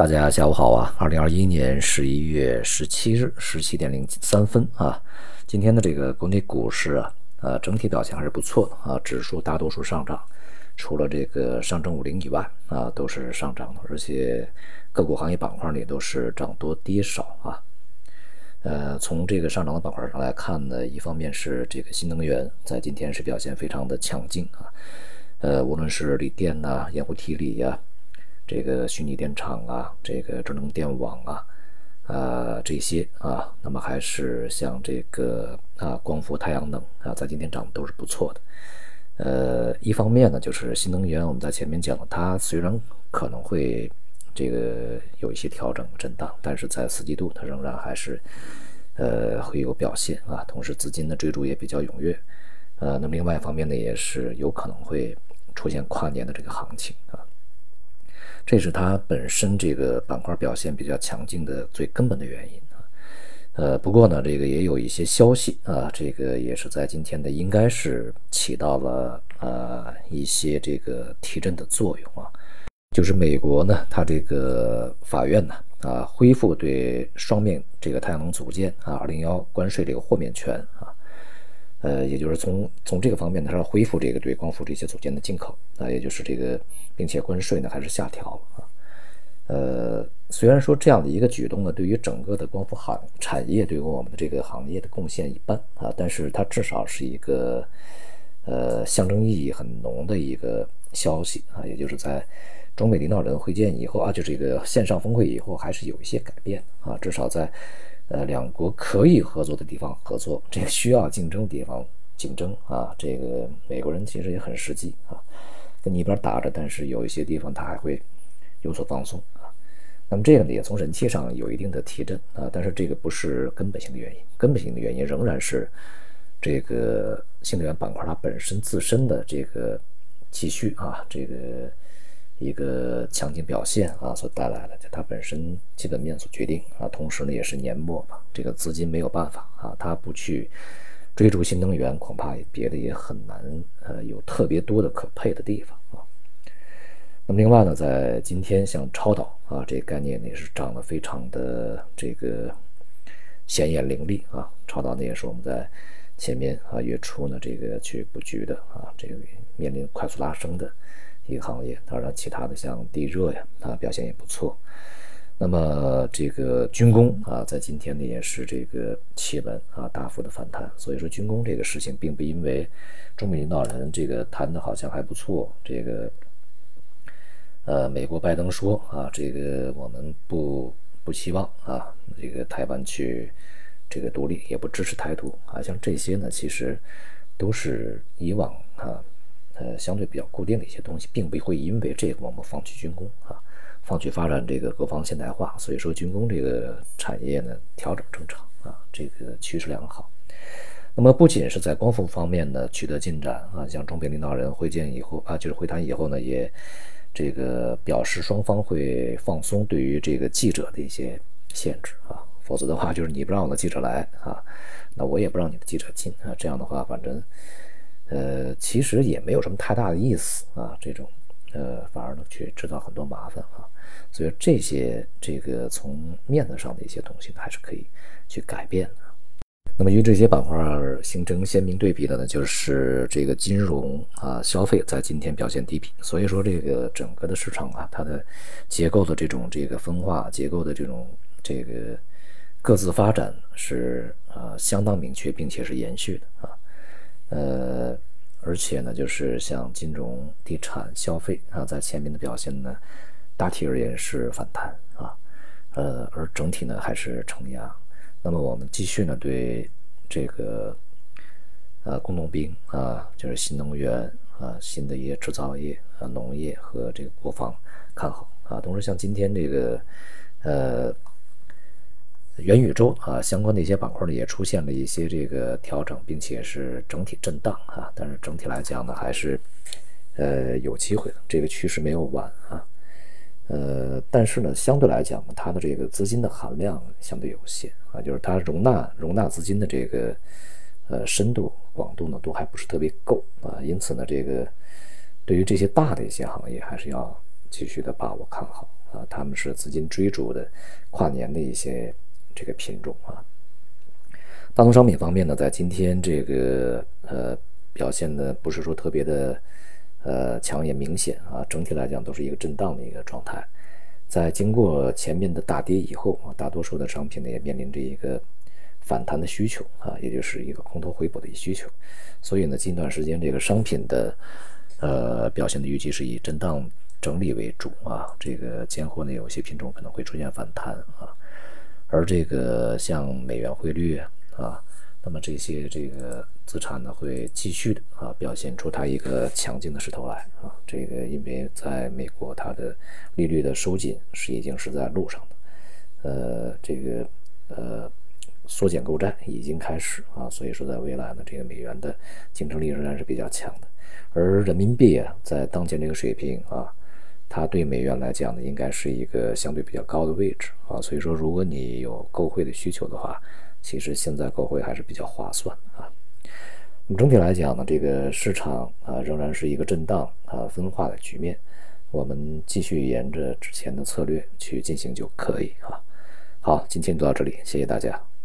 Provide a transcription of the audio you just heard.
大家下午好啊！二零二一年十一月十七日十七点零三分啊，今天的这个国内股市啊，呃，整体表现还是不错的啊，指数大多数上涨，除了这个上证五零以外啊，都是上涨的，而且个股行业板块里都是涨多跌少啊。呃，从这个上涨的板块上来看呢，一方面是这个新能源在今天是表现非常的强劲啊，呃，无论是锂电呐、盐湖提锂呀。这个虚拟电厂啊，这个智能电网啊，呃，这些啊，那么还是像这个啊，光伏、太阳能啊，在今天涨的都是不错的。呃，一方面呢，就是新能源，我们在前面讲，它虽然可能会这个有一些调整震荡，但是在四季度它仍然还是呃会有表现啊。同时资金的追逐也比较踊跃，呃，那么另外一方面呢，也是有可能会出现跨年的这个行情啊。这是它本身这个板块表现比较强劲的最根本的原因啊。呃，不过呢，这个也有一些消息啊，这个也是在今天的应该是起到了呃一些这个提振的作用啊。就是美国呢，它这个法院呢啊恢复对双面这个太阳能组件啊二零幺关税这个豁免权啊。呃，也就是从从这个方面呢，它要恢复这个对光伏这些组件的进口啊，也就是这个，并且关税呢还是下调了啊。呃，虽然说这样的一个举动呢，对于整个的光伏行产业，对于我们的这个行业的贡献一般啊，但是它至少是一个呃象征意义很浓的一个消息啊，也就是在中美领导人会见以后啊，就这个线上峰会以后，还是有一些改变啊，至少在。呃，两国可以合作的地方合作，这个需要竞争的地方竞争啊。这个美国人其实也很实际啊，跟你一边打着，但是有一些地方他还会有所放松啊。那么这个呢，也从人气上有一定的提振啊，但是这个不是根本性的原因，根本性的原因仍然是这个新能源板块它本身自身的这个继续啊，这个。一个强劲表现啊，所带来的，就它本身基本面所决定啊，同时呢也是年末嘛，这个资金没有办法啊，它不去追逐新能源，恐怕别的也很难呃有特别多的可配的地方啊。那么另外呢，在今天像超导啊这个概念也是涨得非常的这个显眼凌厉啊，超导呢也是我们在前面啊月初呢这个去布局的啊，这个面临快速拉升的。一个行业，当然其他的像地热呀，啊表现也不错。那么这个军工啊，在今天呢也是这个企稳啊，大幅的反弹。所以说军工这个事情，并不因为中美领导人这个谈的好像还不错，这个呃美国拜登说啊，这个我们不不希望啊这个台湾去这个独立，也不支持台独啊，像这些呢，其实都是以往啊。呃，相对比较固定的一些东西，并不会因为这个我们放弃军工啊，放弃发展这个国防现代化。所以说，军工这个产业呢，调整正常啊，这个趋势良好。那么，不仅是在光伏方面呢取得进展啊，像中美领导人会见以后啊，就是会谈以后呢，也这个表示双方会放松对于这个记者的一些限制啊，否则的话，就是你不让我的记者来啊，那我也不让你的记者进啊，这样的话，反正。呃，其实也没有什么太大的意思啊，这种，呃，反而呢去制造很多麻烦啊，所以这些这个从面子上的一些东西呢还是可以去改变的。那么与这些板块形成鲜明对比的呢，就是这个金融啊、消费在今天表现低迷，所以说这个整个的市场啊，它的结构的这种这个分化结构的这种这个各自发展是啊相当明确，并且是延续的啊。呃，而且呢，就是像金融、地产、消费啊，在前面的表现呢，大体而言是反弹啊，呃，而整体呢还是承压。那么我们继续呢对这个呃工农兵啊，就是新能源啊、新的一些制造业啊、农业和这个国防看好啊。同时，像今天这个呃。元宇宙啊，相关的一些板块呢，也出现了一些这个调整，并且是整体震荡啊。但是整体来讲呢，还是呃有机会的，这个趋势没有完啊。呃，但是呢，相对来讲，它的这个资金的含量相对有限啊，就是它容纳容纳资金的这个呃深度广度呢，都还不是特别够啊。因此呢，这个对于这些大的一些行业，还是要继续的把握看好。啊，他们是资金追逐的跨年的一些这个品种啊。大宗商品方面呢，在今天这个呃表现的不是说特别的呃强也明显啊，整体来讲都是一个震荡的一个状态。在经过前面的大跌以后啊，大多数的商品呢也面临着一个反弹的需求啊，也就是一个空头回补的一需求。所以呢，近段时间这个商品的呃表现的预计是以震荡整理为主啊。这个间货呢，有些品种可能会出现反弹啊，而这个像美元汇率。啊，那么这些这个资产呢，会继续的啊表现出它一个强劲的势头来啊。这个因为在美国，它的利率的收紧是已经是在路上的，呃，这个呃缩减购债已经开始啊，所以说在未来呢，这个美元的竞争力仍然是比较强的。而人民币啊，在当前这个水平啊，它对美元来讲呢，应该是一个相对比较高的位置啊。所以说，如果你有购汇的需求的话，其实现在购汇还是比较划算啊。那么整体来讲呢，这个市场啊仍然是一个震荡啊分化的局面，我们继续沿着之前的策略去进行就可以啊。好，今天就到这里，谢谢大家。